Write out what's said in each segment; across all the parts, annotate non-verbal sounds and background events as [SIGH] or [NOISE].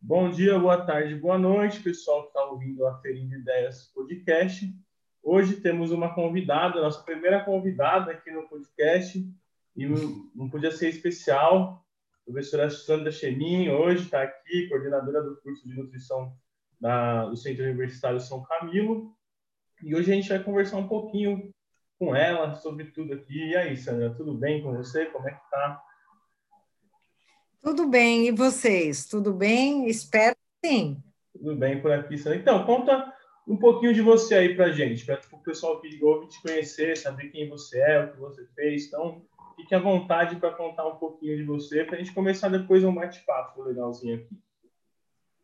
Bom dia, boa tarde, boa noite, pessoal que está ouvindo a Ferindo Ideias Podcast. Hoje temos uma convidada, nossa primeira convidada aqui no podcast, e não podia ser especial. A professora Sandra Chemin, hoje está aqui, coordenadora do curso de nutrição da, do Centro Universitário São Camilo. E hoje a gente vai conversar um pouquinho com ela sobre tudo aqui. E aí, Sandra, tudo bem com você? Como é que tá? Tudo bem, e vocês? Tudo bem? Espero que sim. Tudo bem por aqui, Sandra. Então, conta um pouquinho de você aí pra gente, para o pessoal que ouve te conhecer, saber quem você é, o que você fez. Então, fique à vontade para contar um pouquinho de você, para a gente começar depois um bate-papo legalzinho aqui.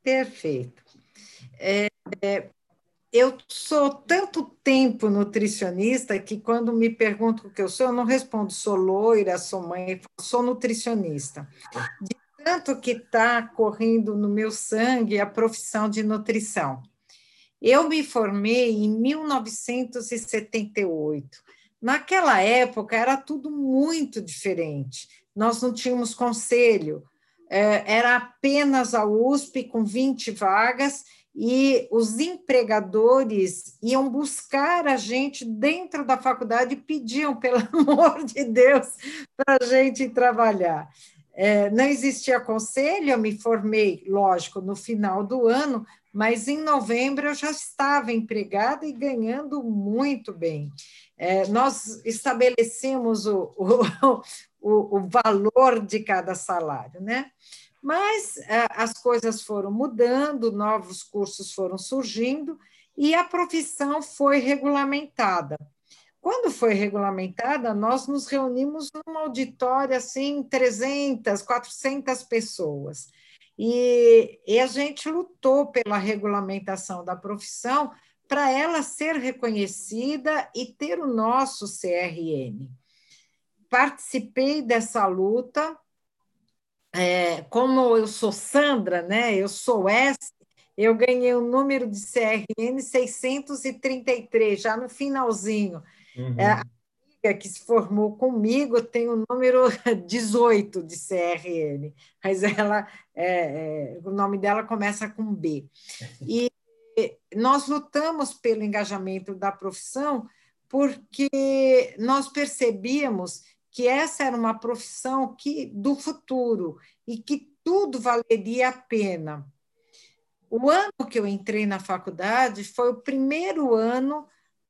Perfeito. É, é, eu sou tanto tempo nutricionista que quando me perguntam o que eu sou, eu não respondo sou loira, sou mãe, sou nutricionista. De tanto que está correndo no meu sangue a profissão de nutrição. Eu me formei em 1978. Naquela época era tudo muito diferente. Nós não tínhamos conselho, é, era apenas a USP com 20 vagas e os empregadores iam buscar a gente dentro da faculdade e pediam, [LAUGHS] pelo amor de Deus, para a gente trabalhar. É, não existia conselho, eu me formei, lógico, no final do ano, mas em novembro eu já estava empregada e ganhando muito bem. É, nós estabelecemos o, [LAUGHS] o, o, o valor de cada salário, né? Mas é, as coisas foram mudando, novos cursos foram surgindo e a profissão foi regulamentada. Quando foi regulamentada, nós nos reunimos num auditório assim, 300, 400 pessoas. E, e a gente lutou pela regulamentação da profissão para ela ser reconhecida e ter o nosso CRM. Participei dessa luta, é, como eu sou Sandra, né? Eu sou S, eu ganhei o número de CRN 633, já no finalzinho. Uhum. É, a amiga que se formou comigo tem o número [LAUGHS] 18 de CRN, mas ela, é, é, o nome dela começa com B. [LAUGHS] E nós lutamos pelo engajamento da profissão porque nós percebíamos que essa era uma profissão que do futuro e que tudo valeria a pena. O ano que eu entrei na faculdade foi o primeiro ano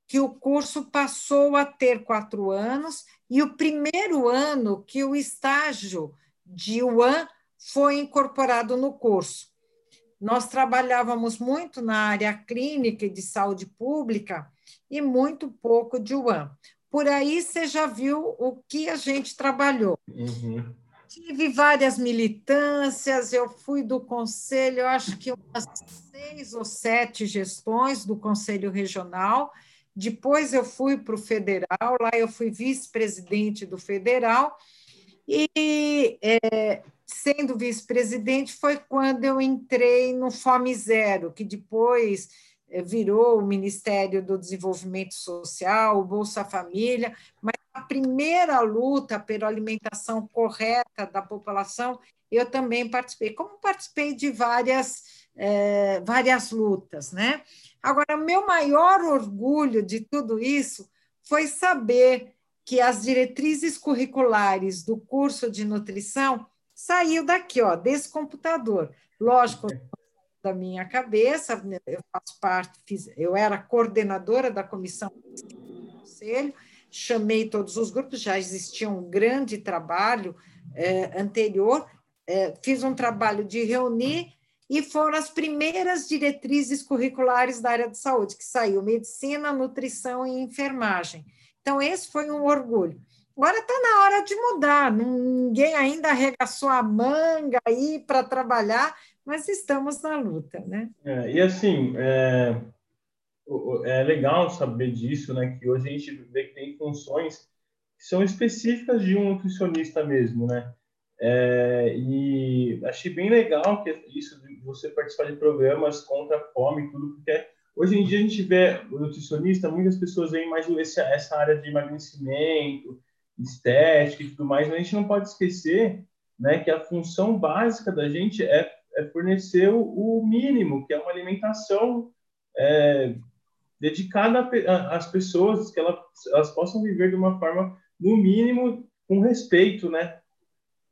que o curso passou a ter quatro anos e o primeiro ano que o estágio de UAN foi incorporado no curso. Nós trabalhávamos muito na área clínica e de saúde pública e muito pouco de UAN. Por aí você já viu o que a gente trabalhou. Uhum. Tive várias militâncias, eu fui do conselho, eu acho que umas seis ou sete gestões do conselho regional. Depois eu fui para o federal, lá eu fui vice-presidente do federal. E é, sendo vice-presidente foi quando eu entrei no Fome Zero, que depois virou o Ministério do Desenvolvimento Social, o Bolsa Família, mas a primeira luta pela alimentação correta da população, eu também participei, como participei de várias, é, várias lutas. Né? Agora, meu maior orgulho de tudo isso foi saber que as diretrizes curriculares do curso de nutrição saiu daqui, ó, desse computador. Lógico, da minha cabeça, eu faço parte, fiz, eu era coordenadora da comissão do conselho, chamei todos os grupos, já existia um grande trabalho é, anterior, é, fiz um trabalho de reunir e foram as primeiras diretrizes curriculares da área de saúde, que saiu medicina, nutrição e enfermagem. Então, esse foi um orgulho. Agora está na hora de mudar, ninguém ainda arregaçou a manga aí para trabalhar, mas estamos na luta, né? É, e assim, é, é legal saber disso, né? Que hoje a gente vê que tem funções que são específicas de um nutricionista mesmo, né? É, e achei bem legal que isso de você participar de programas contra a fome e tudo, porque hoje em dia a gente vê o nutricionista, muitas pessoas veem mais essa, essa área de emagrecimento, estética e tudo mais, mas a gente não pode esquecer né, que a função básica da gente é fornecer o, o, mínimo, que é uma alimentação é, dedicada às pessoas, que elas, elas possam viver de uma forma, no mínimo, com respeito, né?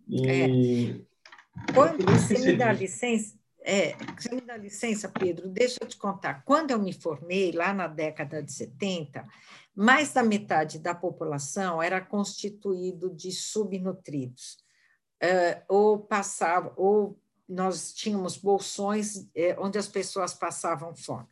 E... É. Quando você me dá licença, é, você me dá licença, Pedro, deixa eu te contar. Quando eu me formei, lá na década de 70, mais da metade da população era constituído de subnutridos. Uh, ou passava, ou nós tínhamos bolsões eh, onde as pessoas passavam fome.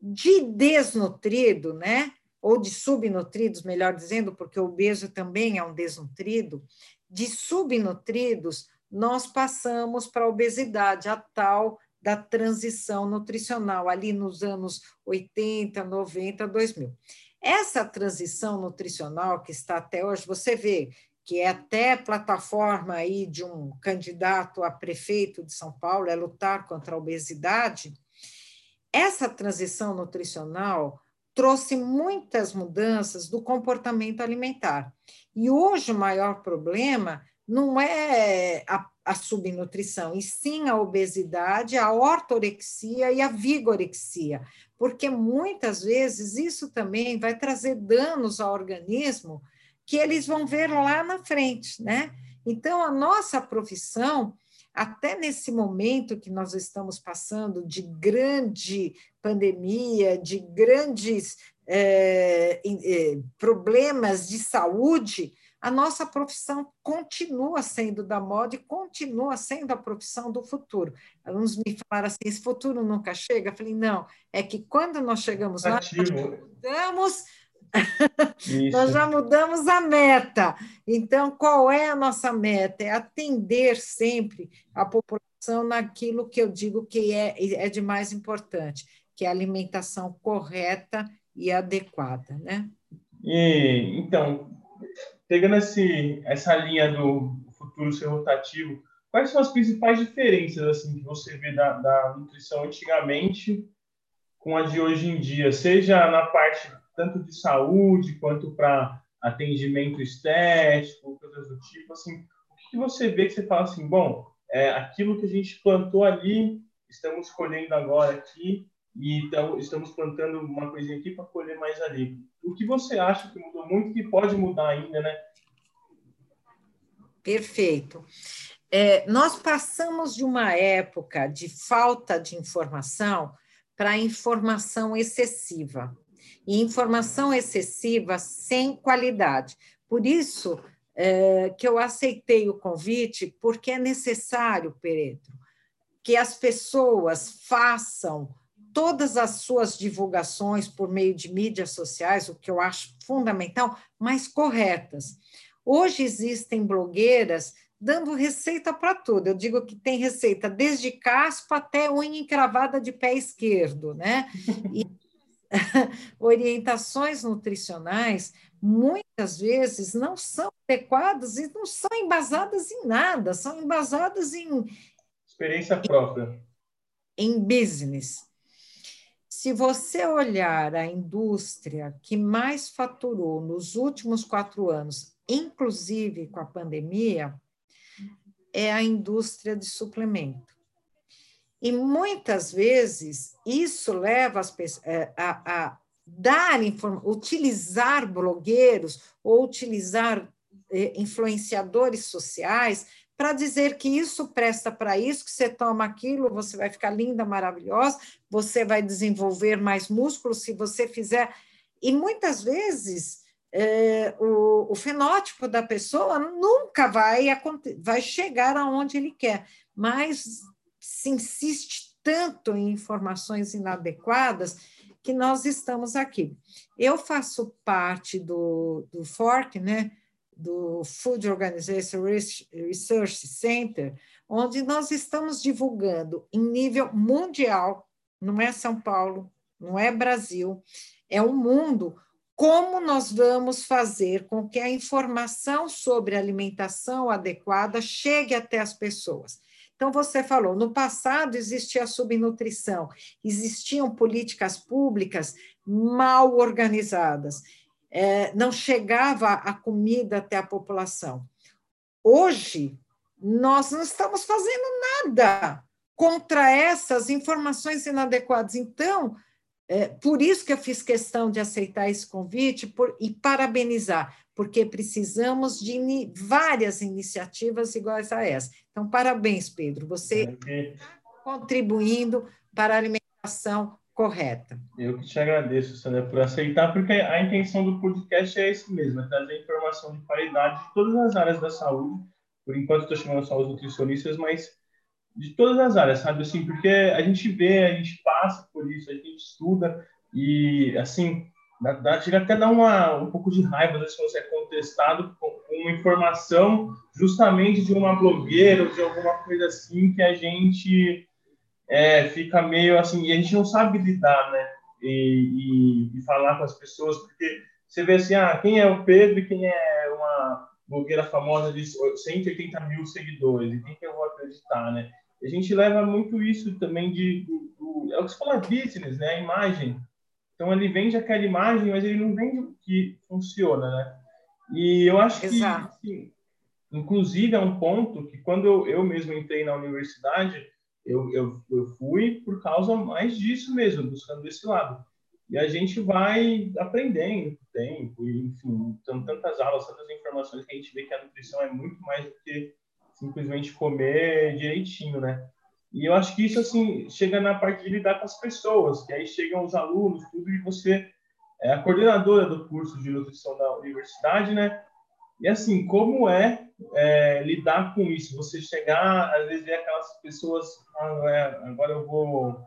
De desnutrido, né? ou de subnutridos, melhor dizendo, porque o obeso também é um desnutrido, de subnutridos, nós passamos para a obesidade, a tal da transição nutricional, ali nos anos 80, 90, 2000. Essa transição nutricional que está até hoje, você vê que é até plataforma aí de um candidato a prefeito de São Paulo, é lutar contra a obesidade. Essa transição nutricional trouxe muitas mudanças do comportamento alimentar. E hoje o maior problema não é a, a, subnutrição, e sim a obesidade, a ortorexia e a vigorexia, porque muitas vezes isso também vai trazer danos ao organismo que eles vão ver lá na frente, né? Então, a nossa profissão, até nesse momento que nós estamos passando de grande pandemia, de grandes é, é, problemas de saúde, a nossa profissão continua sendo da moda e continua sendo a profissão do futuro. Alguns me falaram assim: esse futuro nunca chega. Eu falei: não, é que quando nós chegamos lá, nós mudamos, nós já mudamos a meta. Então, qual é a nossa meta? É atender sempre a população naquilo que eu digo que é, é de mais importante, que é a alimentação correta e adequada, né? E, então, pegando esse, essa linha do futuro ser rotativo, quais são as principais diferenças assim que você vê da, da nutrição antigamente com a de hoje em dia, seja na parte tanto de saúde quanto para atendimento estético, coisas do tipo, assim, o que, você vê que você fala assim, bom, é, aquilo que a gente plantou ali, estamos colhendo agora aqui, e então, estamos plantando uma coisinha aqui para colher mais ali. O que você acha que mudou muito e que pode mudar ainda, né? Perfeito. É, nós passamos de uma época de falta de informação para informação excessiva. E informação excessiva sem qualidade. Por isso é, que eu aceitei o convite, porque é necessário, Pedro, que as pessoas façam todas as suas divulgações por meio de mídias sociais, o que eu acho fundamental, mais corretas. Hoje existem blogueiras dando receita para tudo. Eu digo que tem receita desde caspa até unha encravada de pé esquerdo, né? E [LAUGHS] [LAUGHS] orientações nutricionais muitas vezes não são adequadas e não são embasadas em nada, são embasadas em experiência própria. Em, em business. Se você olhar a indústria que mais faturou nos últimos quatro anos, inclusive com a pandemia, é a indústria de suplemento. E muitas vezes isso leva as pessoas é, a, a dar utilizar blogueiros ou utilizar é, influenciadores sociais para dizer que isso presta para isso, que você toma aquilo, você vai ficar linda, maravilhosa, você vai desenvolver mais músculos se você fizer. E muitas vezes é, o, o, fenótipo da pessoa nunca vai, vai chegar aonde ele quer, mas se insiste tanto em informações inadequadas que nós estamos aqui. Eu faço parte do, do FORC, né? do Food Organization Research Center, onde nós estamos divulgando em nível mundial, não é São Paulo, não é Brasil, é o mundo, como nós vamos fazer com que a informação sobre alimentação adequada chegue até as pessoas. Então, você falou, no passado existia subnutrição, existiam políticas públicas mal organizadas é, não chegava a comida até a população. Hoje, nós não estamos fazendo nada contra essas informações inadequadas. Então, é, por isso que eu fiz questão de aceitar esse convite por, e parabenizar, porque precisamos de in, várias iniciativas iguais a essa. Então, parabéns, Pedro, você está contribuindo para a alimentação correta. Eu que te agradeço, Sandra, por aceitar, porque a intenção do podcast é esse mesmo, é trazer informação de qualidade de todas as áreas da saúde. Por enquanto, estou chamando só os nutricionistas, mas de todas as áreas, sabe? Assim, porque a gente vê, a gente passa por isso, a gente estuda e, assim, dá, dá, chega até dar uma, um pouco de raiva se você é contestado com, uma informação justamente de uma blogueira ou de alguma coisa assim que a gente é, fica meio assim, e a gente não sabe lidar, né? E, e, e, falar com as pessoas, porque você vê assim, ah, quem é o Pedro e quem é uma blogueira famosa de 180 mil seguidores, e quem que eu vou acreditar, né? A gente leva muito isso também de, do, do, é o que você fala, business, né? A imagem. Então ele vende aquela imagem, mas ele não vende o que funciona, né? E eu acho que, assim, inclusive, é um ponto que quando eu, eu mesmo entrei na universidade, eu, eu, eu fui por causa mais disso mesmo, buscando esse lado. E a gente vai aprendendo com o tempo, e, enfim, são tantas aulas, tantas informações que a gente vê que a nutrição é muito mais do que simplesmente comer direitinho, né? E eu acho que isso, assim, chega na parte de lidar com as pessoas, que aí chegam os alunos, tudo, e você é a coordenadora do curso de nutrição da universidade, né? E, assim, como é, é lidar com isso? Você chegar, às vezes, ver aquelas pessoas, ah, é, agora eu vou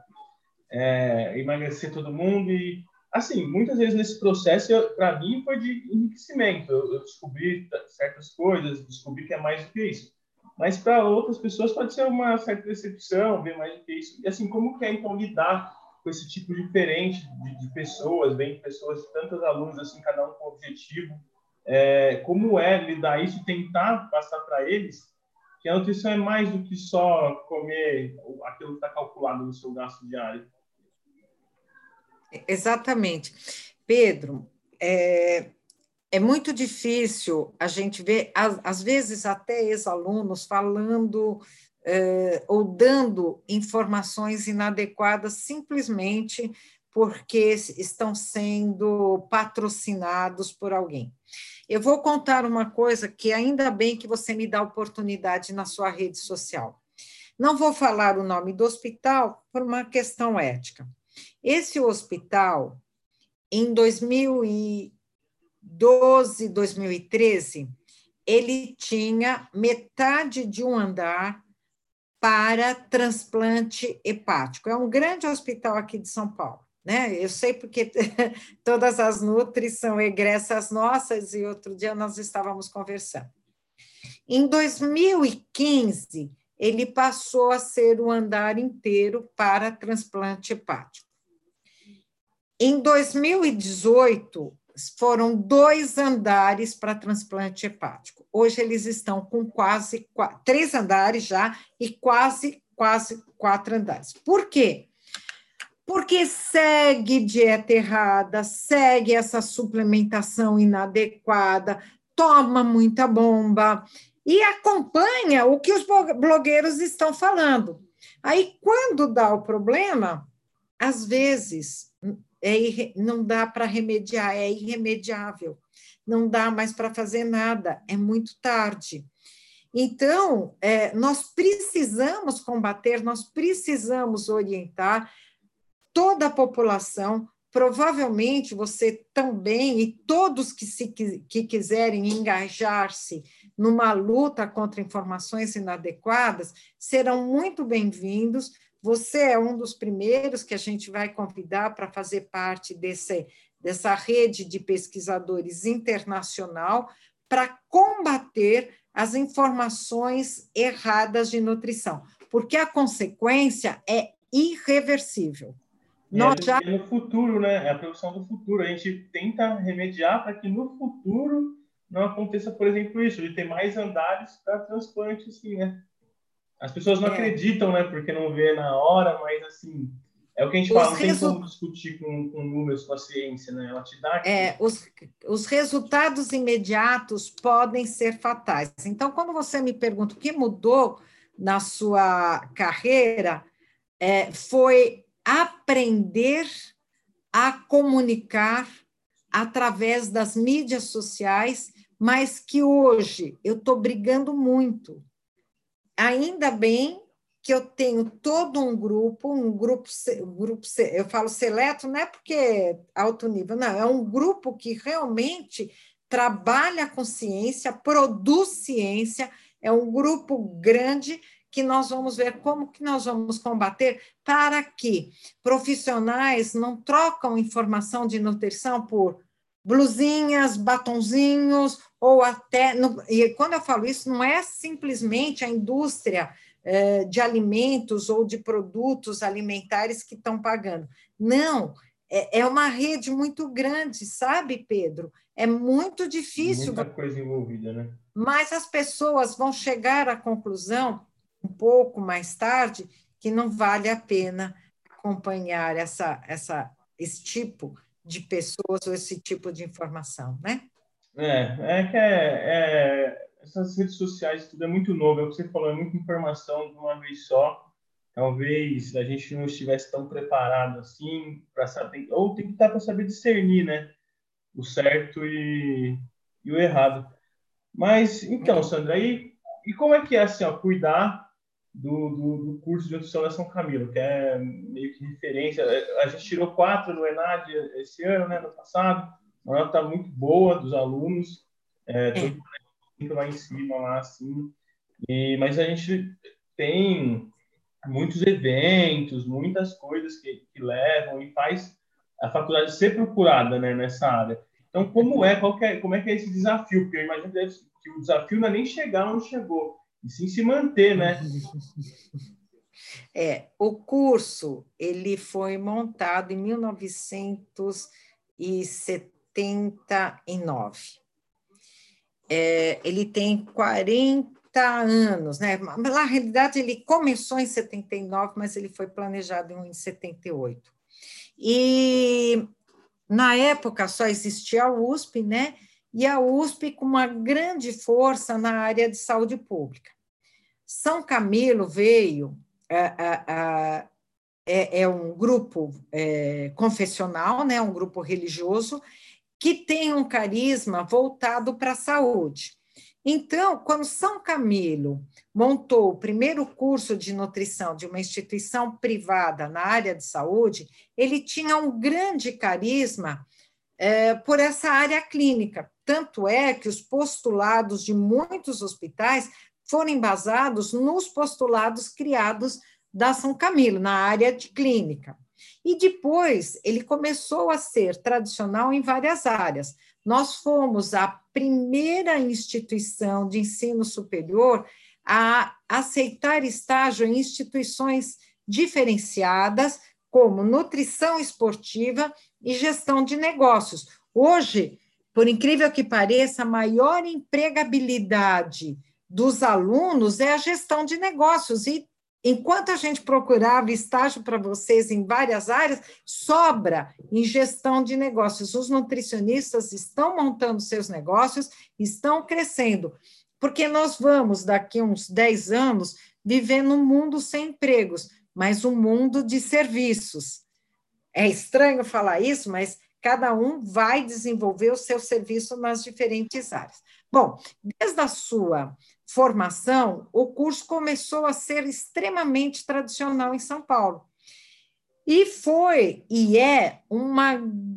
é, emagrecer todo mundo e assim, muitas vezes nesse processo, para mim, foi de enriquecimento. Eu, eu, descobri certas coisas, descobri que é mais do que isso. Mas para outras pessoas pode ser uma certa decepção, ver mais do que isso. E assim, como que é então lidar com esse tipo diferente de, de pessoas, vem pessoas, tantos alunos assim, cada um com objetivo. É, como é lidar isso tentar passar para eles que a nutrição é mais do que só comer aquilo que está calculado no seu gasto diário. Exatamente. Pedro, é, é muito difícil a gente ver, às, vezes, até ex-alunos falando eh, ou dando informações inadequadas simplesmente porque estão sendo patrocinados por alguém. Eu vou contar uma coisa que ainda bem que você me dá oportunidade na sua rede social. Não vou falar o nome do hospital por uma questão ética. Esse hospital, em 2000 e 2012, 2013, ele tinha metade de um andar para transplante hepático. É um grande hospital aqui de São Paulo. Né? Eu sei porque [LAUGHS] todas as nutris são egressas nossas e outro dia nós estávamos conversando. Em 2015, ele passou a ser o andar inteiro para transplante hepático. Em 2018, foram dois andares para transplante hepático. Hoje eles estão com quase três andares já e quase, quase quatro andares. Por quê? Porque segue dieta errada, segue essa suplementação inadequada, toma muita bomba e acompanha o que os blogueiros estão falando. Aí, quando dá o problema, às vezes é não dá para remediar, é irremediável, não dá mais para fazer nada, é muito tarde. Então, é, nós precisamos combater, nós precisamos orientar toda a população. Provavelmente você também, e todos que, se, que quiserem engajar-se numa luta contra informações inadequadas, serão muito bem-vindos, você é um dos primeiros que a gente vai convidar para fazer parte desse, dessa rede de pesquisadores internacional para combater as informações erradas de nutrição, porque a consequência é irreversível. É Nós é, já... é no futuro, né? É a produção do futuro. A gente tenta remediar para que no futuro não aconteça, por exemplo, isso, de ter mais andares para transplante, assim, né? As pessoas não é. acreditam, né? Porque não vê na hora, mas assim, É o que a gente os fala, não resu... tem como discutir com, com números, com a ciência, né? Ela te dá. É, os, os resultados imediatos podem ser fatais. Então, quando você me pergunta o que mudou na sua carreira, é, foi aprender a comunicar através das mídias sociais, mas que hoje eu estou brigando muito. Ainda bem que eu tenho todo um grupo, um grupo, grupo eu falo seleto, não é porque é alto nível, não, é um grupo que realmente trabalha com ciência, produz ciência, é um grupo grande que nós vamos ver como que nós vamos combater para que profissionais não trocam informação de nutrição por blusinhas, batonzinhos, ou até. E quando eu falo isso, não é simplesmente a indústria é, de alimentos ou de produtos alimentares que estão pagando. Não, é, é uma rede muito grande, sabe, Pedro? É muito difícil. Muita coisa envolvida, né? Mas as pessoas vão chegar à conclusão, um pouco mais tarde, que não vale a pena acompanhar essa, essa, esse tipo de pessoas ou esse tipo de informação, né? É, é que é, é essas redes sociais, tudo é muito novo, é o que você falou, é muita informação de uma vez só. Talvez a gente não estivesse tão preparado assim para saber, ou tem que estar para saber discernir, né? O certo e, e o errado. Mas, então, Sandra, aí, e como é que é assim, ó, cuidar do, do, do, curso de nutrição da São Camilo, que é meio que referência. A gente tirou quatro no ENAD esse ano, né, no passado. A nota está muito boa dos alunos. É, é muito lá em cima, lá assim. E, mas a gente tem muitos eventos, muitas coisas que, que levam e faz a faculdade ser procurada né, nessa área. Então, como é, qual é, como é que é esse desafio? Porque eu imagino que o desafio não é nem chegar onde chegou, e sim se manter, né? É, o curso ele foi montado em 1979 é, ele tem 40 anos, né? Na realidade, ele começou em 79, mas ele foi planejado em 78. E na época só existia a USP, né? E a USP com uma grande força na área de saúde pública. São Camilo veio é, é, é um grupo é, confessional, né? Um grupo religioso que tem um carisma voltado para a saúde. Então, quando São Camilo montou o primeiro curso de nutrição de uma instituição privada na área de saúde, ele tinha um grande carisma é, por essa área clínica. Tanto é que os postulados de muitos hospitais foram embasados nos postulados criados da São Camilo, na área de clínica. E depois ele começou a ser tradicional em várias áreas. Nós fomos a primeira instituição de ensino superior a aceitar estágio em instituições diferenciadas, como nutrição esportiva e gestão de negócios. Hoje, por incrível que pareça, a maior empregabilidade dos alunos é a gestão de negócios, e Enquanto a gente procurava estágio para vocês em várias áreas, sobra em gestão de negócios. Os nutricionistas estão montando seus negócios, estão crescendo, porque nós vamos, daqui uns 10 anos, viver num mundo sem empregos, mas um mundo de serviços. É estranho falar isso, mas cada um vai desenvolver o seu serviço nas diferentes áreas. Bom, desde a sua formação, o curso começou a ser extremamente tradicional em São Paulo. E foi e é uma,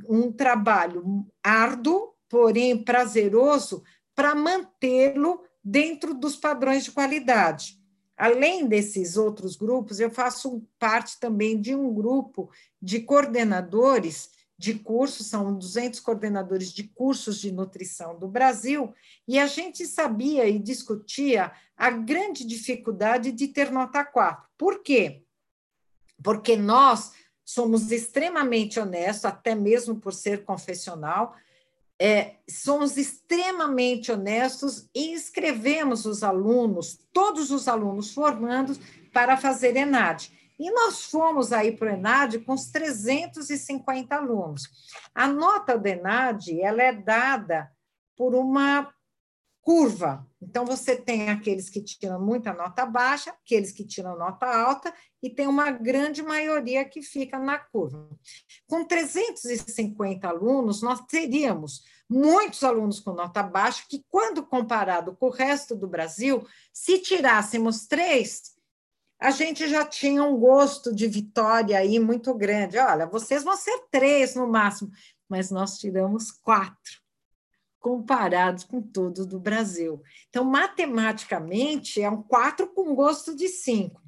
um trabalho árduo, porém prazeroso, para mantê-lo dentro dos padrões de qualidade. Além desses outros grupos, eu faço parte também de um grupo de coordenadores de cursos, são 200 coordenadores de cursos de nutrição do Brasil, e a gente sabia e discutia a grande dificuldade de ter nota 4. Por quê? Porque nós somos extremamente honestos, até mesmo por ser confessional, é, somos extremamente honestos e inscrevemos os alunos, todos os alunos formandos, para fazer ENAD. E nós fomos aí para o ENAD com os 350 alunos. A nota do ENAD ela é dada por uma curva. Então, você tem aqueles que tiram muita nota baixa, aqueles que tiram nota alta, e tem uma grande maioria que fica na curva. Com 350 alunos, nós teríamos muitos alunos com nota baixa, que, quando comparado com o resto do Brasil, se tirássemos três, a gente já tinha um gosto de vitória aí muito grande. Olha, vocês vão ser três no máximo, mas nós tiramos quatro comparados com todos do Brasil. Então, matematicamente, é um 4 com gosto de 5.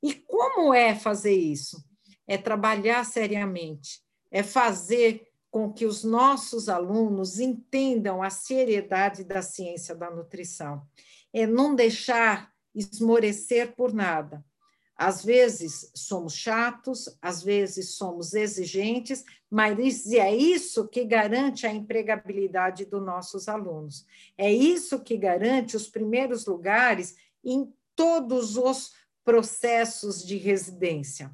E como é fazer isso? É trabalhar seriamente, é fazer com que os nossos alunos entendam a seriedade da ciência da nutrição, é não deixar esmorecer por nada, às vezes somos chatos, às vezes somos exigentes, mas é isso que garante a empregabilidade dos nossos alunos. É isso que garante os primeiros lugares em todos os processos de residência.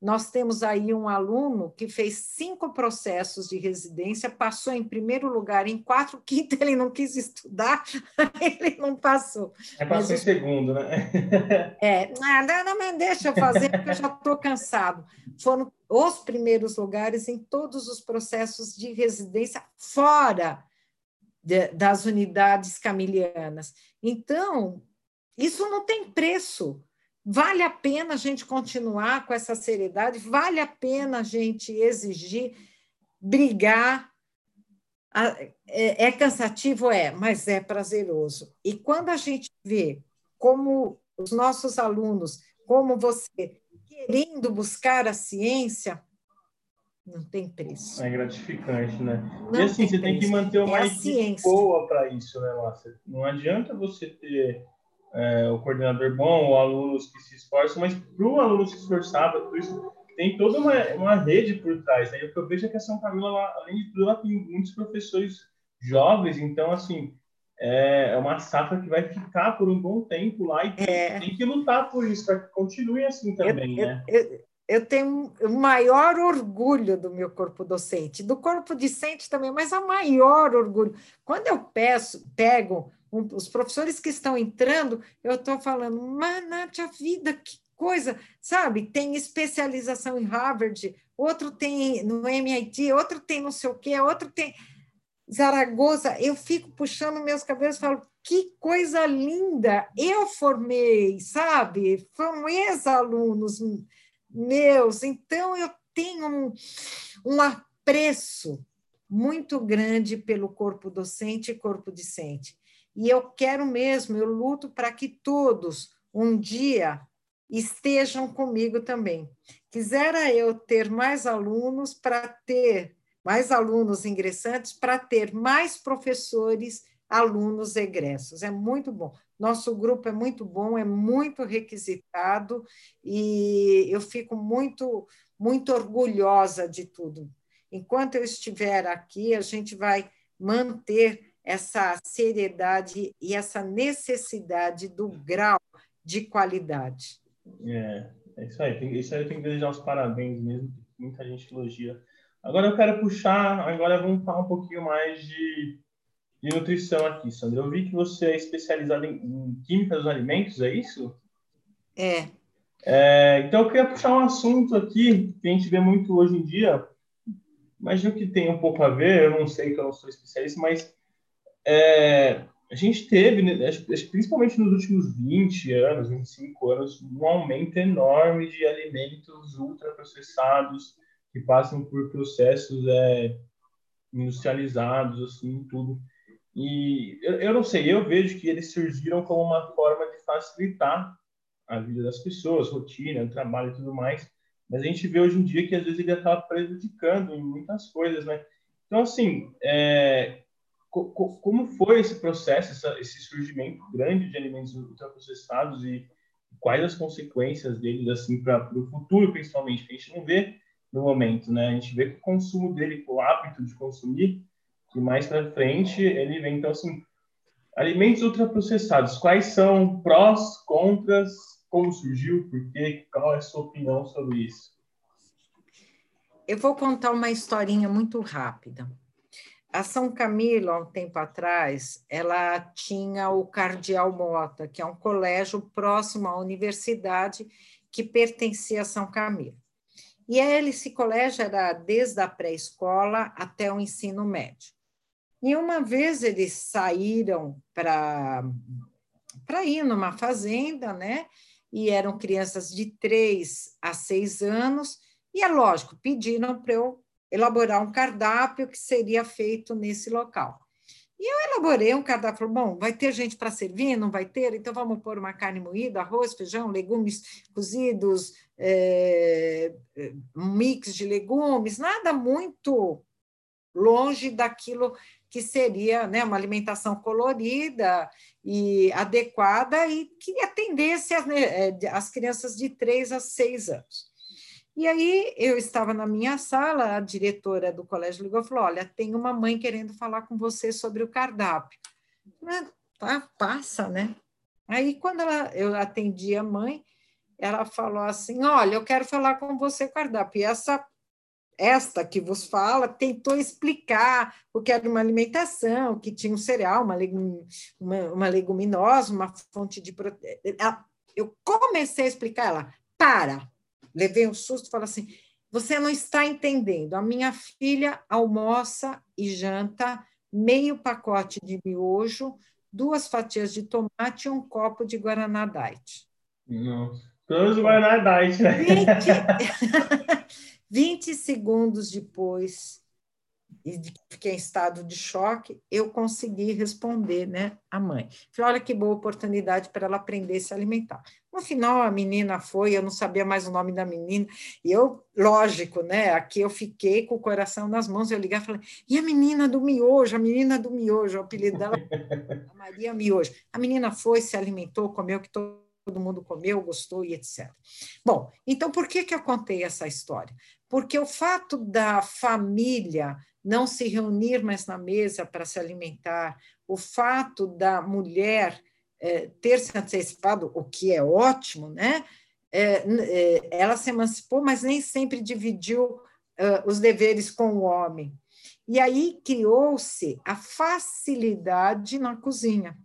Nós temos aí um aluno que fez cinco processos de residência, passou em primeiro lugar em quatro, quinto ele não quis estudar, [LAUGHS] ele não passou. É passou mas, em segundo, né? [LAUGHS] É, não, não, não deixa eu fazer, porque eu já estou cansado. Foram os primeiros lugares em todos os processos de residência fora de, das unidades camilianas. Então, isso não tem preço. Vale a pena a gente continuar com essa seriedade? Vale a pena a gente exigir, brigar? É, é cansativo? É, mas é prazeroso. E quando a gente vê como os nossos alunos, como você, querendo buscar a ciência, não tem preço. É gratificante, né? Não e assim, tem você preço. tem que manter uma é equipe boa para isso, né, Márcia? Não adianta você ter é, o coordenador bom, ou alunos que se esforçam, mas para o aluno se esforçar tudo isso, tem toda uma, uma rede por trás. Né? O que eu vejo é que a São Camilo, ela, além de tudo, ela tem muitos professores jovens, então, assim, é, é uma safra que vai ficar por um bom tempo lá e tem, é. tem que lutar por isso, para que continue assim também, eu, né? Eu, eu, eu tenho o maior orgulho do meu corpo docente, do corpo discente também, mas o maior orgulho. Quando eu peço, pego um, os professores que estão entrando, eu estou falando, manate a vida, que coisa, sabe? Tem especialização em Harvard, outro tem no MIT, outro tem não sei o quê, outro tem Zaragoza. Eu fico puxando meus cabelos e falo, que coisa linda! Eu formei, sabe? Foram ex-alunos meus, então eu tenho um, um apreço muito grande pelo corpo docente e corpo discente. E eu quero mesmo, eu luto para que todos um dia estejam comigo também. Quisera eu ter mais alunos para ter mais alunos ingressantes, para ter mais professores, alunos egressos. É muito bom. Nosso grupo é muito bom, é muito requisitado e eu fico muito muito orgulhosa de tudo. Enquanto eu estiver aqui, a gente vai manter essa seriedade e essa necessidade do grau de qualidade. É, é isso aí. Isso aí eu tenho que desejar os parabéns mesmo, muita gente elogia. Agora eu quero puxar, agora vamos falar um pouquinho mais de, de nutrição aqui, Sandra. Eu vi que você é especializada em, em química dos alimentos, é isso? É. é. Então eu queria puxar um assunto aqui que a gente vê muito hoje em dia, imagino que tem um pouco a ver, eu não sei que eu não sou especialista, mas é, a gente teve, né, principalmente nos últimos 20 anos, 25 anos, um aumento enorme de alimentos ultraprocessados que passam por processos é, industrializados, assim, tudo. E eu, eu não sei, eu vejo que eles surgiram como uma forma de facilitar a vida das pessoas, rotina, trabalho e tudo mais, mas a gente vê hoje em dia que às vezes ele acaba prejudicando em muitas coisas, né? Então, assim, é, como foi esse processo, essa, esse surgimento grande de alimentos ultraprocessados e quais as consequências deles assim para o futuro, principalmente, que a gente não vê no momento, né? A gente vê que o consumo dele, o hábito de consumir, que mais para frente ele vem então assim, alimentos ultraprocessados, quais são prós, contras como surgiu, por quê, qual é a sua opinião sobre isso? Eu vou contar uma historinha muito rápida. A São Camilo, há um tempo atrás, ela tinha o Cardeal Mota, que é um colégio próximo à universidade que pertencia a São Camilo. E esse colégio era desde a pré-escola até o ensino médio. E uma vez eles saíram para ir numa fazenda, né? E eram crianças de três a seis anos, e é lógico, pediram para eu elaborar um cardápio que seria feito nesse local. E eu elaborei um cardápio, bom, vai ter gente para servir, não vai ter? Então vamos pôr uma carne moída, arroz, feijão, legumes cozidos, é, um mix de legumes, nada muito longe daquilo que seria né, uma alimentação colorida e adequada e que atendesse as, né, é, as crianças de 3 a 6 anos. E aí eu estava na minha sala, a diretora do colégio ligou e falou: Olha, tem uma mãe querendo falar com você sobre o cardápio. tá, passa, né? Aí, quando ela, eu atendi a mãe, ela falou assim: Olha, eu quero falar com você cardápio. E essa, esta que vos fala tentou explicar o que era uma alimentação, que tinha um cereal, uma, legum, uma, uma leguminosa, uma fonte de proteína. Eu comecei a explicar ela: Para, levei um susto e falei assim: você não está entendendo. A minha filha almoça e janta meio pacote de miojo, duas fatias de tomate e um copo de Guaraná Diet. Todos Guaraná Diet, né? 20... 20 [LAUGHS] segundos depois, e fiquei em estado de choque, eu consegui responder né, à mãe. Falei, olha que boa oportunidade para ela aprender a se alimentar. No final, a menina foi, eu não sabia mais o nome da menina, e eu, lógico, né? Aqui eu fiquei com o coração nas mãos, eu liguei e falei, e a menina do miojo, a menina do miojo, o apelido dela a [LAUGHS] Maria Miojo. A menina foi, se alimentou, comeu que todo todo mundo comeu, gostou e etc. Bom, então por que, que eu contei essa história? Porque o fato da família não se reunir mais na mesa para se alimentar, o fato da mulher é, ter se antecipado, o que é ótimo, né? É, ela se emancipou, mas nem sempre dividiu os deveres com o homem. E aí criou-se a facilidade na cozinha.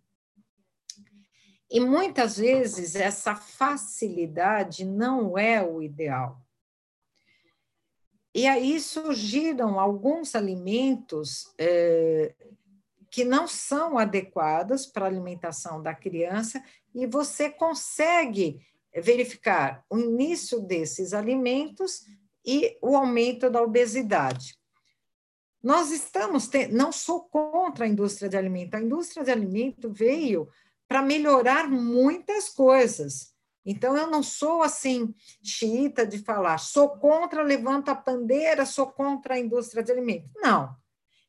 E muitas vezes essa facilidade não é o ideal. E aí surgiram alguns alimentos é, que não são adequados para a alimentação da criança, e você consegue verificar o início desses alimentos e o aumento da obesidade. Nós estamos, não sou contra a indústria de alimento, a indústria de alimento veio para melhorar muitas coisas, então, eu não sou assim, xiita de falar, sou contra, levanta a bandeira, sou contra a indústria de alimentos. Não,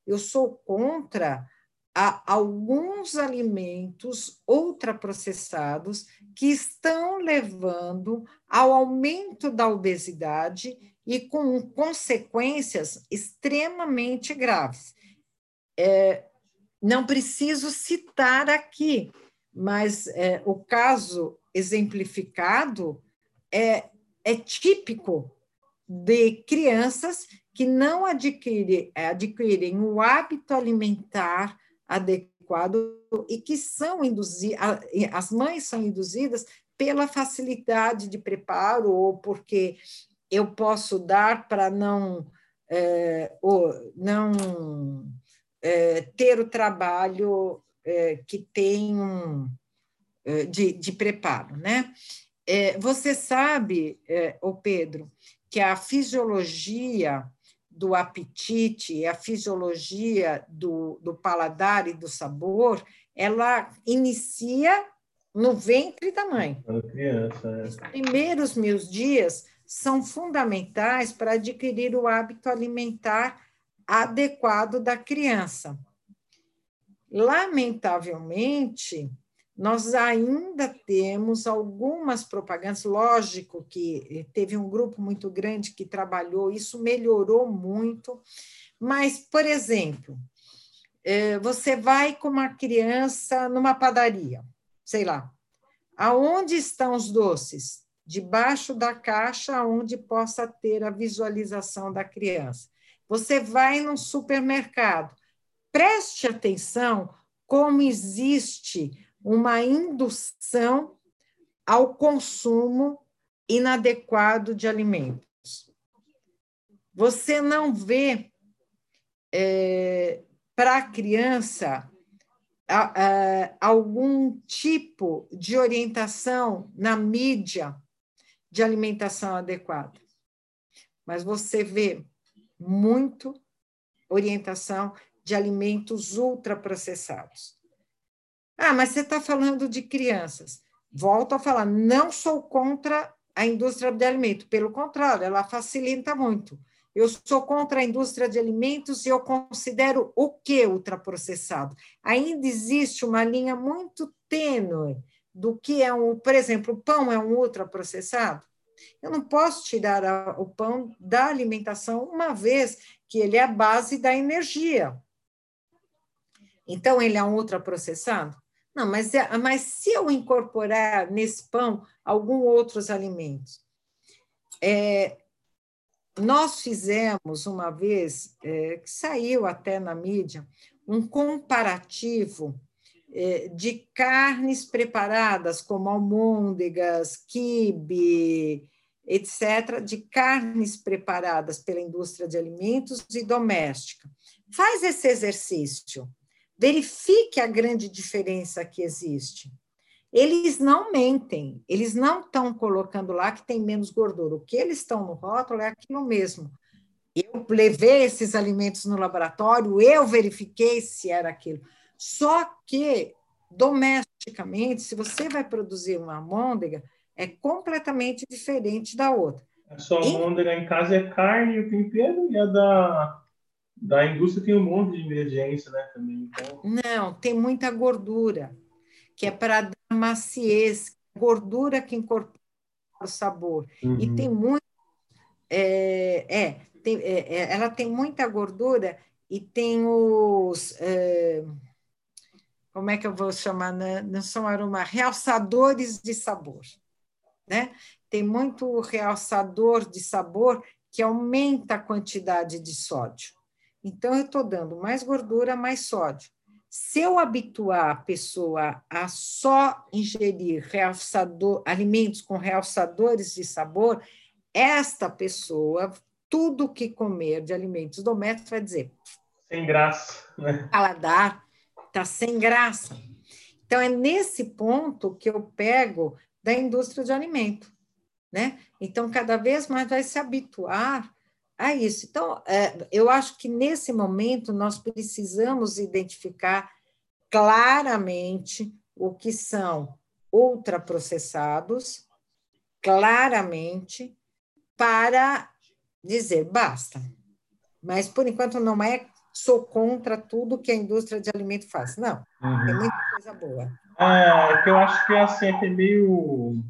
eu sou contra a alguns alimentos ultraprocessados que estão levando ao aumento da obesidade e com consequências extremamente graves. É, não preciso citar aqui, mas é, o caso exemplificado é, é típico de crianças que não adquirem, adquirem o hábito alimentar adequado e que são induzidas, as mães são induzidas pela facilidade de preparo ou porque eu posso dar para não, é, não é, ter o trabalho é, que tem um, de, de preparo, né? É, você sabe, é, o Pedro, que a fisiologia do apetite, a fisiologia do, do paladar e do sabor, ela inicia no ventre da mãe. Criança, é. Os primeiros mil dias são fundamentais para adquirir o hábito alimentar adequado da criança. Lamentavelmente, nós ainda temos algumas propagandas, lógico que teve um grupo muito grande que trabalhou, isso melhorou muito, mas, por exemplo, é, você vai com uma criança numa padaria, sei lá, Aonde estão os doces? Debaixo da caixa, onde possa ter a visualização da criança. Você vai no supermercado, preste atenção como existe uma indução ao consumo inadequado de alimentos. Você não vê é, para a criança algum tipo de orientação na mídia de alimentação adequada, mas você vê muito orientação de alimentos ultraprocessados. Ah, mas você está falando de crianças. Volto a falar, não sou contra a indústria de alimento, pelo contrário, ela facilita muito. Eu sou contra a indústria de alimentos e eu considero o que ultraprocessado? Ainda existe uma linha muito tênue do que é um, por exemplo, o pão é um ultraprocessado? Eu não posso tirar a, o pão da alimentação uma vez que ele é a base da energia. Então, ele é um ultraprocessado? Não, mas, é, mas se eu incorporar nesse pão algum outros alimentos, é, nós fizemos uma vez, é, que saiu até na mídia, um comparativo é, de carnes preparadas, como almôndegas, quibe, etc., de carnes preparadas pela indústria de alimentos e doméstica. Faz esse exercício, verifique a grande diferença que existe. Eles não mentem, eles não estão colocando lá que tem menos gordura. O que eles estão no rótulo é aquilo mesmo. Eu levei esses alimentos no laboratório, eu verifiquei se era aquilo. Só que, domesticamente, se você vai produzir uma almôndega, é completamente diferente da outra. A sua almôndega em casa é carne e o tempero, e a da, da indústria tem um monte de ingredientes, né? Também, então... Não, tem muita gordura, que é para maciez, gordura que incorpora o sabor. Uhum. E tem muito. É, é, tem, é, é, ela tem muita gordura e tem os. É, como é que eu vou chamar? Não, não são aroma, realçadores de sabor. Né? Tem muito realçador de sabor que aumenta a quantidade de sódio. Então, eu estou dando mais gordura, mais sódio. Se eu habituar a pessoa a só ingerir alimentos com realçadores de sabor, esta pessoa, tudo que comer de alimentos domésticos, vai dizer. Sem graça. Né? Paladar está sem graça. Então, é nesse ponto que eu pego da indústria de alimento. Né? Então, cada vez mais vai se habituar a isso. Então, é, eu acho que nesse momento nós precisamos identificar claramente o que são ultraprocessados, claramente, para dizer basta. Mas, por enquanto, não é sou contra tudo que a indústria de alimento faz. Não, uhum. tem muita coisa boa. É, que eu acho que é assim, é é meio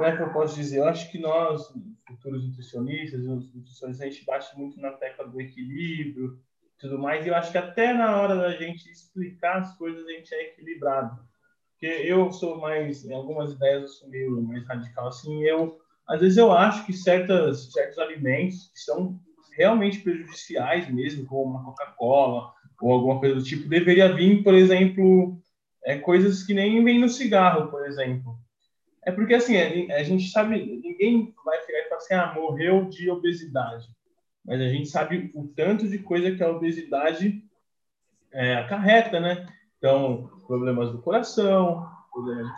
como é que eu posso dizer? Eu acho que nós, futuros nutricionistas, os nutricionistas, a gente bate muito na tecla do equilíbrio tudo mais, e eu acho que até na hora da gente explicar as coisas, a gente é equilibrado. Porque eu sou mais, em algumas ideias eu sou meio mais radical, assim, eu, às vezes eu acho que certas, certos alimentos que são realmente prejudiciais mesmo, como uma Coca-Cola ou alguma coisa do tipo, deveria vir, por exemplo, é, coisas que nem vem no cigarro, por exemplo é porque, assim, a gente sabe, ninguém vai chegar e falar assim, ah, morreu de obesidade. Mas a gente sabe o tanto de coisa que a obesidade é, acarreta, né? Então, problemas do coração, problemas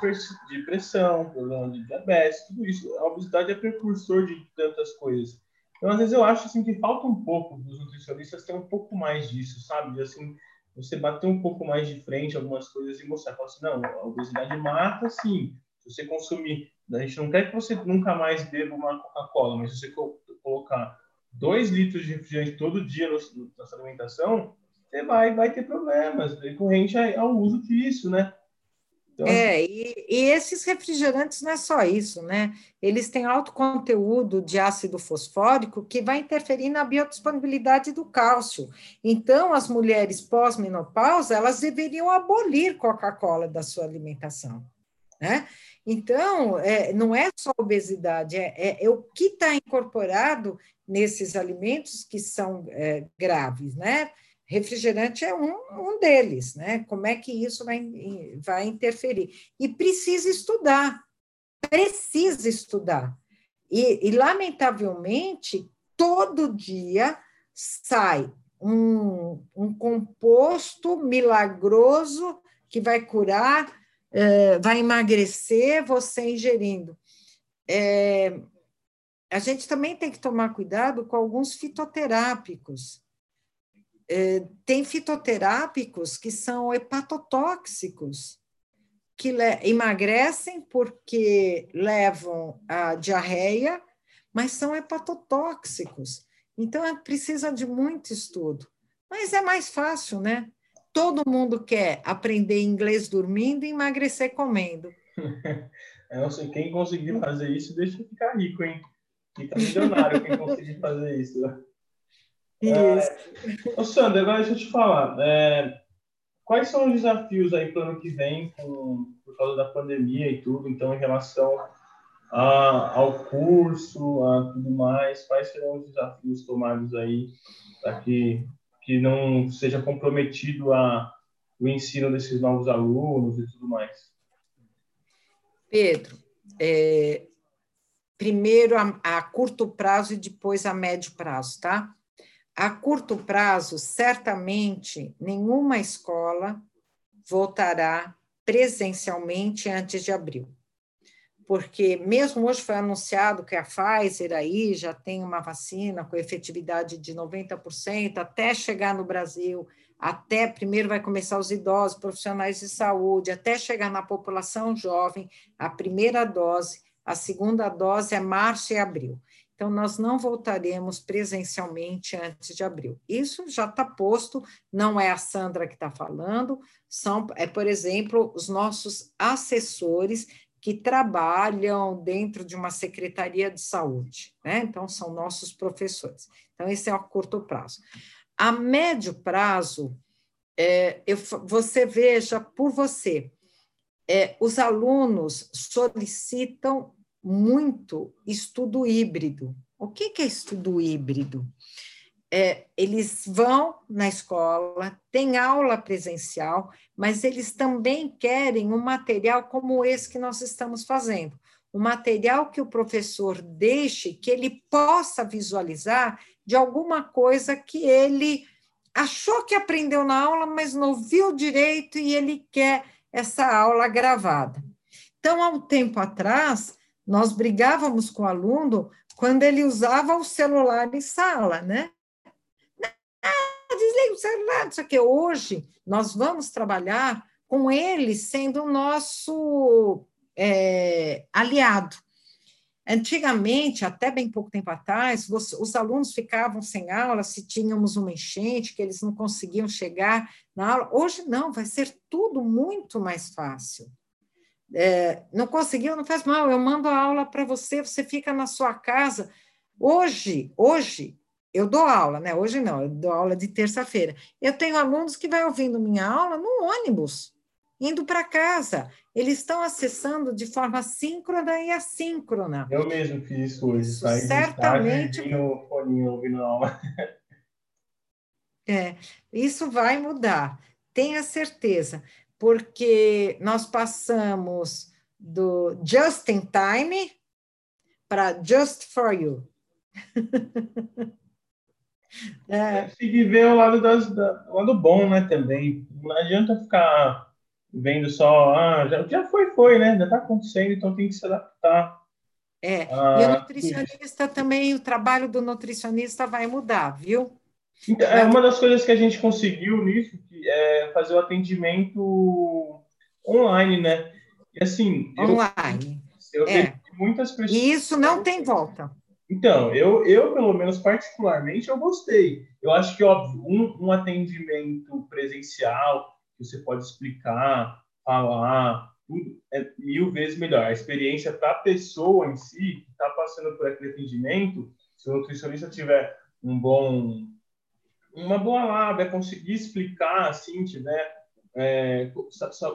de pressão, problemas de diabetes, tudo isso. A obesidade é precursor de tantas coisas. Então, às vezes, eu acho assim, que falta um pouco dos nutricionistas ter um pouco mais disso, sabe? De, assim, você bater um pouco mais de frente algumas coisas e mostrar, falar assim, não, a obesidade mata, sim, se você consumir, a gente não quer que você nunca mais beba uma Coca-Cola, mas se você colocar dois litros de refrigerante todo dia na sua alimentação, você vai, vai ter problemas recorrente ao uso disso, né? Então... É, e, e, esses refrigerantes não é só isso, né? Eles têm alto conteúdo de ácido fosfórico que vai interferir na biodisponibilidade do cálcio. Então, as mulheres pós-menopausa, elas deveriam abolir Coca-Cola da sua alimentação Né? Então, é, não é só obesidade, é, é, é o que está incorporado nesses alimentos que são é, graves, né? Refrigerante é um, um deles, né? Como é que isso vai, vai interferir? E precisa estudar, precisa estudar. E, e lamentavelmente, todo dia sai um, um composto milagroso que vai curar, é, vai emagrecer você ingerindo. É, a gente também tem que tomar cuidado com alguns fitoterápicos. É, tem fitoterápicos que são hepatotóxicos, que emagrecem porque levam a diarreia, mas são hepatotóxicos. Então, é, precisa de muito estudo. Mas é mais fácil, né? Todo mundo quer aprender inglês dormindo e emagrecer comendo. [LAUGHS] Eu sei, quem conseguir fazer isso, deixa eu ficar rico, hein? Fica milionário quem conseguir fazer isso. [LAUGHS] Isso. É, ô Sandra, agora deixa eu te falar. É, quais são os desafios aí para o ano que vem, com, por causa da pandemia e tudo, então, em relação a, ao curso, a tudo mais? Quais serão os desafios tomados aí para que, que não seja comprometido a, o ensino desses novos alunos e tudo mais? Pedro, é, primeiro a, a curto prazo e depois a médio prazo, tá? A curto prazo, certamente, nenhuma escola voltará presencialmente antes de abril porque mesmo hoje foi anunciado que a Pfizer aí já tem uma vacina com efetividade de 90%, até chegar no Brasil, até primeiro vai começar os idosos, profissionais de saúde, até chegar na população jovem, a primeira dose, a segunda dose é março e abril. Então, nós não voltaremos presencialmente antes de abril. Isso já está posto, não é a Sandra que está falando, são, é, por exemplo, os nossos assessores que trabalham dentro de uma secretaria de saúde, né? Então, são nossos professores. Então, esse é a curto prazo. A médio prazo, é, eu, você veja por você, é, os alunos solicitam muito estudo híbrido. O que, que é estudo híbrido? É, eles vão na escola, tem aula presencial, mas eles também querem um material como esse que nós estamos fazendo. Um material que o professor deixe, que ele possa visualizar de alguma coisa que ele achou que aprendeu na aula, mas não viu direito e ele quer essa aula gravada. Então, há um tempo atrás, nós brigávamos com o aluno quando ele usava o celular em sala, né? Desliga o celular, isso aqui. Hoje, nós vamos trabalhar com ele sendo o nosso é, aliado. Antigamente, até bem pouco tempo atrás, os alunos ficavam sem aula se tínhamos uma enchente, que eles não conseguiam chegar na aula. Hoje, não, vai ser tudo muito mais fácil. É, não conseguiu, não faz mal, eu mando a aula para você, você fica na sua casa. Hoje, hoje, eu dou aula, né? Hoje não, eu dou aula de terça-feira. Eu tenho alunos que vai ouvindo minha aula no ônibus, indo para casa. Eles estão acessando de forma síncrona e assíncrona. Eu mesmo fiz isso hoje. Isso certamente. o foninho ouvindo aula. [LAUGHS] É, isso vai mudar, tenha certeza, porque nós passamos do just in time para just for you. [LAUGHS] É. Tem que ver o lado, das, da, o lado bom, né, também. Não adianta ficar vendo só, ah, já, já foi, foi, né? Já está acontecendo, então tem que se adaptar. É, ah, e o nutricionista também, o trabalho do nutricionista vai mudar, viu? Então, é uma das coisas que a gente conseguiu nisso, é fazer o atendimento online, né? E assim, online. Eu, eu é. muitas pessoas. E isso não tem volta. Então, eu, eu, pelo menos particularmente, eu gostei. Eu acho que, óbvio, um, um atendimento presencial, que você pode explicar, falar, tudo, é mil vezes melhor. A experiência para a pessoa em si, que está passando por aquele atendimento, se o nutricionista tiver um bom, uma boa lábia, conseguir explicar, assim, tiver, é,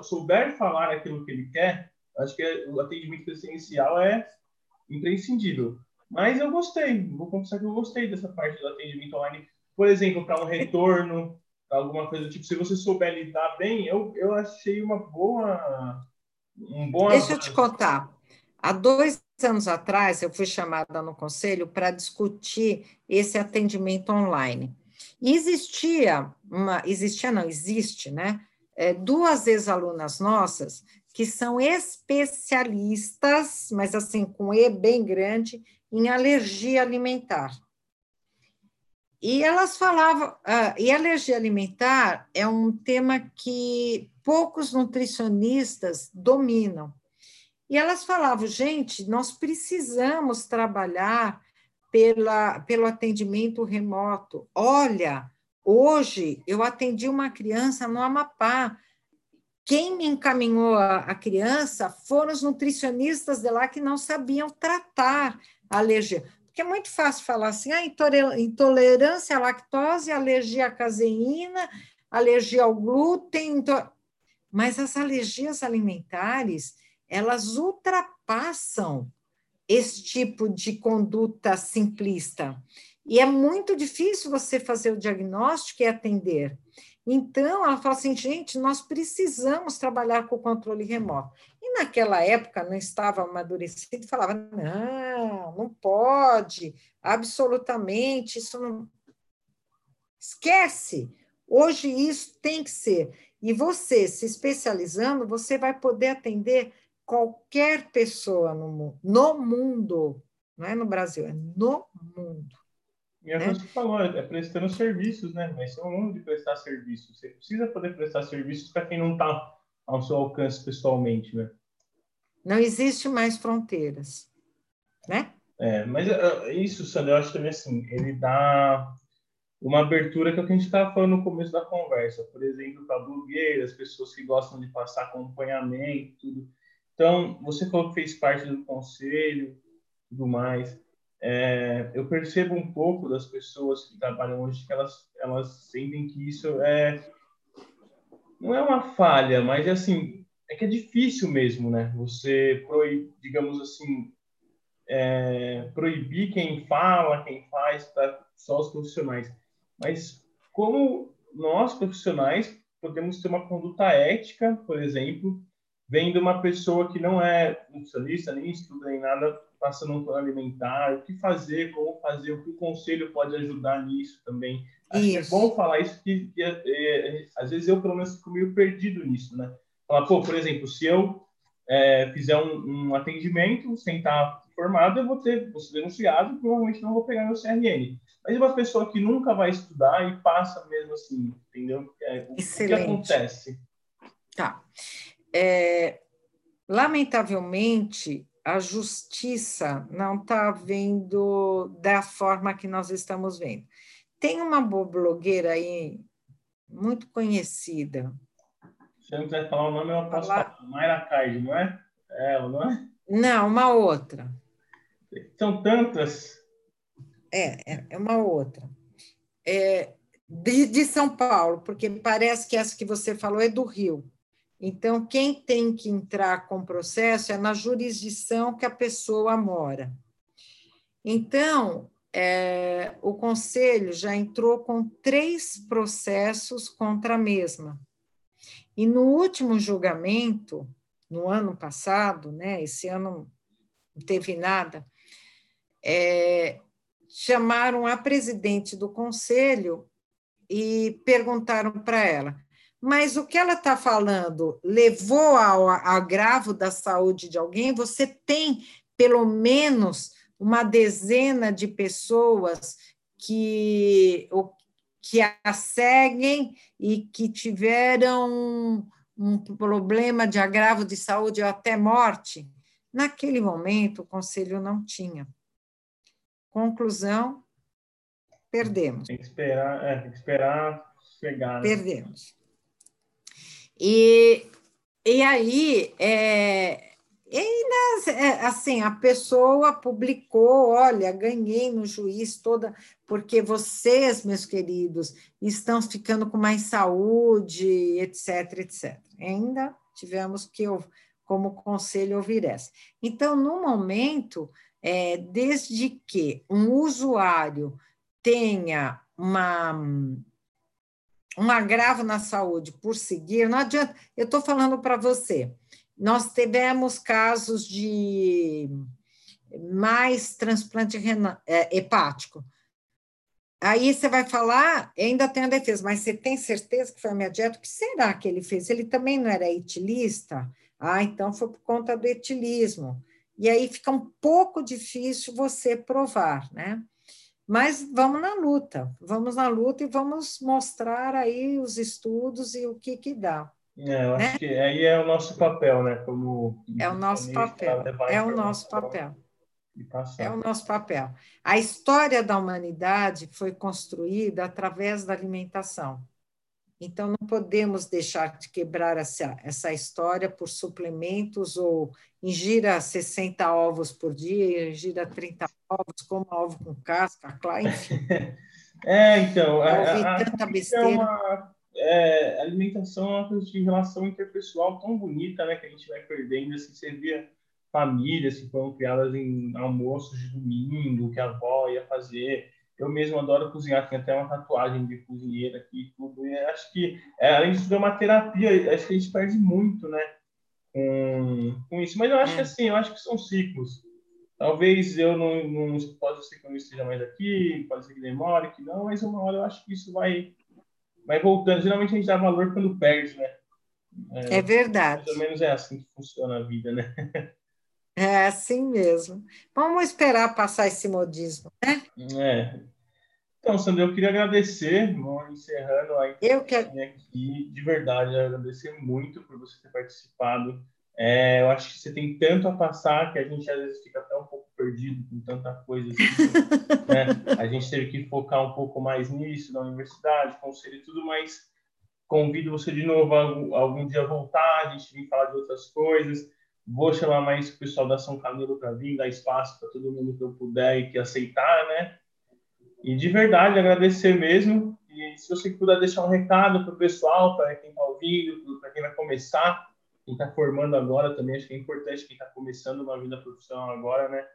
souber falar aquilo que ele quer, Acho que o atendimento presencial é imprescindível. Mas eu gostei, vou confessar que eu gostei dessa parte do atendimento online. Por exemplo, para um retorno, alguma coisa do tipo, se você souber lidar bem, eu, eu achei uma boa. Um bom Deixa eu te contar. Há dois anos atrás, eu fui chamada no conselho para discutir esse atendimento online. E existia uma, existia não, existe, né? É, duas ex-alunas nossas que são especialistas, mas assim, com E bem grande, em alergia alimentar. E elas falavam, uh, e alergia alimentar é um tema que poucos nutricionistas dominam. E elas falavam, gente, nós precisamos trabalhar pela, pelo atendimento remoto. Olha, hoje eu atendi uma criança no Amapá. Quem me encaminhou a, a criança foram os nutricionistas de lá que não sabiam tratar a alergia. Porque é muito fácil falar assim, ah, intolerância à lactose, alergia à caseína, alergia ao glúten. Mas as alergias alimentares, elas ultrapassam esse tipo de conduta simplista. E é muito difícil você fazer o diagnóstico e atender. Então, ela fala assim, gente, nós precisamos trabalhar com o controle remoto. E naquela época não estava amadurecido, falava, não, não pode, absolutamente, isso não. Esquece! Hoje isso tem que ser. E você, se especializando, você vai poder atender qualquer pessoa no no mundo, não é no Brasil, é no mundo. E é o que você falou, é prestando serviços, né? Mas é um mundo de prestar serviços. Você precisa poder prestar serviços para quem não está ao seu alcance pessoalmente, né? Não existe mais fronteiras, né? É, mas uh, isso, Sandra, eu acho também assim, ele dá uma abertura que é o que a gente estava falando no começo da conversa. Por exemplo, para blogueiras, pessoas que gostam de passar acompanhamento, tudo. Então, você falou que fez parte do conselho, tudo mais é, eu percebo um pouco das pessoas que trabalham hoje que elas, elas sentem que isso é não é uma falha, mas é assim é que é difícil mesmo, né? Você proib, digamos assim, é, proibir quem fala, quem faz para só os profissionais. Mas como nós profissionais podemos ter uma conduta ética, por exemplo, vendo uma pessoa que não é nutricionista, nem estuda nem nada, passando um plano alimentar, o que fazer, como fazer, o que o conselho pode ajudar nisso também. Acho isso. que é bom falar isso, que, que é, é, às vezes eu, pelo menos, fico meio perdido nisso, né? Falar, pô, por exemplo, se eu é, fizer um, um, atendimento sem estar formado, eu vou ter, vou ser denunciado e provavelmente não vou pegar meu CRN. Mas uma pessoa que nunca vai estudar e passa mesmo assim, entendeu? É, o, o que acontece? Tá. É, lamentavelmente, a justiça não está vendo da forma que nós estamos vendo. Tem uma blogueira aí, muito conhecida. Se eu não quiser falar o nome, eu posso falar. falar. Mayra Card, não é? é? Ela, não é? Não, uma outra. São tantas. É, é, é uma outra. É, de, de São Paulo, porque parece que essa que você falou é do Rio. Então, quem tem que entrar com processo é na jurisdição que a pessoa mora. Então, é, o conselho já entrou com três processos contra a mesma. E no último julgamento, no ano passado, né, esse ano não teve nada, é, chamaram a presidente do conselho e perguntaram para ela: mas o que ela está falando levou ao agravo da saúde de alguém, você tem pelo menos uma dezena de pessoas que, que a seguem e que tiveram um problema de agravo de saúde ou até morte. Naquele momento, o conselho não tinha. Conclusão: perdemos. Tem que esperar, é, tem que esperar chegar. Né? Perdemos. E, e aí, é, ainda, é, assim, a pessoa publicou, olha, ganhei no juiz toda, porque vocês, meus queridos, estão ficando com mais saúde, etc, etc. Ainda tivemos que como conselho ouvir essa. Então, no momento, é, desde que um usuário tenha uma, um agravo na saúde por seguir, não adianta, eu estou falando para você, nós tivemos casos de mais transplante renal, é, hepático. Aí você vai falar, ainda tem a defesa, mas você tem certeza que foi a minha dieta? O que será que ele fez? Ele também não era etilista? Ah, então foi por conta do etilismo. E aí fica um pouco difícil você provar, né? Mas vamos na luta, vamos na luta e vamos mostrar aí os estudos e o que que dá. É, eu acho né? que aí é o nosso papel, né? Como é o nosso papel, é o nosso papel. É o nosso papel. A história da humanidade foi construída através da alimentação. Então, não podemos deixar de quebrar essa, essa história por suplementos ou ingira 60 ovos por dia, ingira 30 ovos, coma ovo com casca, claro, enfim. [LAUGHS] É, então, a, a, tanta besteira. É uma, é, alimentação é uma coisa de relação interpessoal tão bonita, né, que a gente vai perdendo, assim, você via famílias que foram criadas em almoços de domingo, que a avó ia fazer, eu mesmo adoro cozinhar, tem até uma tatuagem de cozinheira aqui e tudo. E acho que, é, além de tudo, é uma terapia. Acho que a gente perde muito, né? Com, com isso. Mas eu acho que, é. assim, eu acho que são ciclos. Talvez eu não, não pode ser que eu não esteja mais aqui, pode ser que demore, que não, mas uma hora eu acho que isso vai, vai voltando. Geralmente a gente dá valor quando perde, né? É, é verdade. Pelo menos é assim que funciona a vida, né? É assim mesmo. Vamos esperar passar esse modismo, né? É. Então, Sandra, eu queria agradecer, vamos encerrando a eu que... aqui, de verdade, agradecer muito por você ter participado. É, eu acho que você tem tanto a passar que a gente às vezes fica até um pouco perdido com tanta coisa assim, [LAUGHS] né? A gente teve que focar um pouco mais nisso, na universidade, conselho e tudo, mas convido você de novo a algum dia voltar, a gente vir falar de outras coisas. Vou chamar mais o pessoal da São Camilo para vir, dar espaço para todo mundo que eu puder e que aceitar, né? E de verdade, agradecer mesmo. E se você puder deixar um recado para o pessoal, para quem está ouvindo, para quem vai começar, quem está formando agora também, acho que é importante quem está começando uma vida profissional agora, né?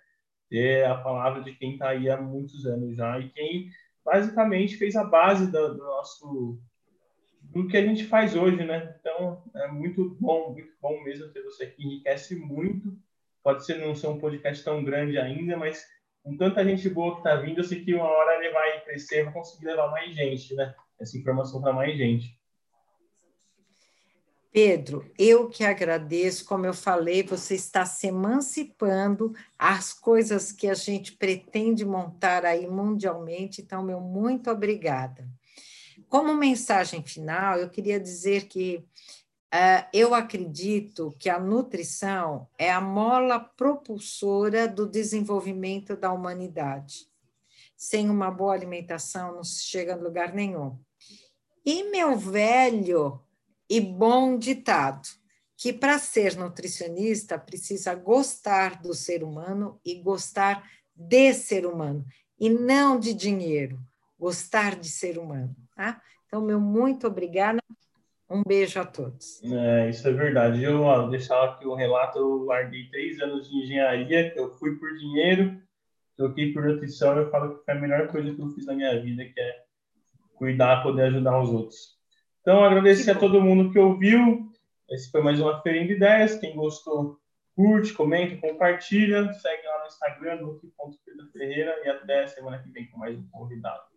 Ter a palavra de quem está aí há muitos anos já e quem basicamente fez a base do, do nosso do que a gente faz hoje, né? Então, é muito bom, muito bom mesmo ter você aqui, enriquece muito. Pode ser não ser um podcast tão grande ainda, mas com tanta gente boa que está vindo, eu sei que uma hora ele vai crescer, vai conseguir levar mais gente, né? Essa informação para mais gente. Pedro, eu que agradeço, como eu falei, você está se emancipando as coisas que a gente pretende montar aí mundialmente, então, meu muito obrigada. Como mensagem final, eu queria dizer que uh, eu acredito que a nutrição é a mola propulsora do desenvolvimento da humanidade. Sem uma boa alimentação, não se chega a lugar nenhum. E meu velho e bom ditado, que para ser nutricionista precisa gostar do ser humano e gostar de ser humano, e não de dinheiro, gostar de ser humano. Tá? Então, meu muito obrigada. Um beijo a todos. É, isso é verdade. Eu vou deixar aqui o um relato. Eu larguei três anos de engenharia, eu fui por dinheiro, troquei por nutrição. Eu falo que foi a melhor coisa que eu fiz na minha vida, que é cuidar, poder ajudar os outros. Então, agradecer a todo mundo que ouviu. Esse foi mais uma Feirinha de Ideias. Quem gostou, curte, comenta, compartilha. Segue lá no Instagram, no Ferreira. E até semana que vem com mais um convidado.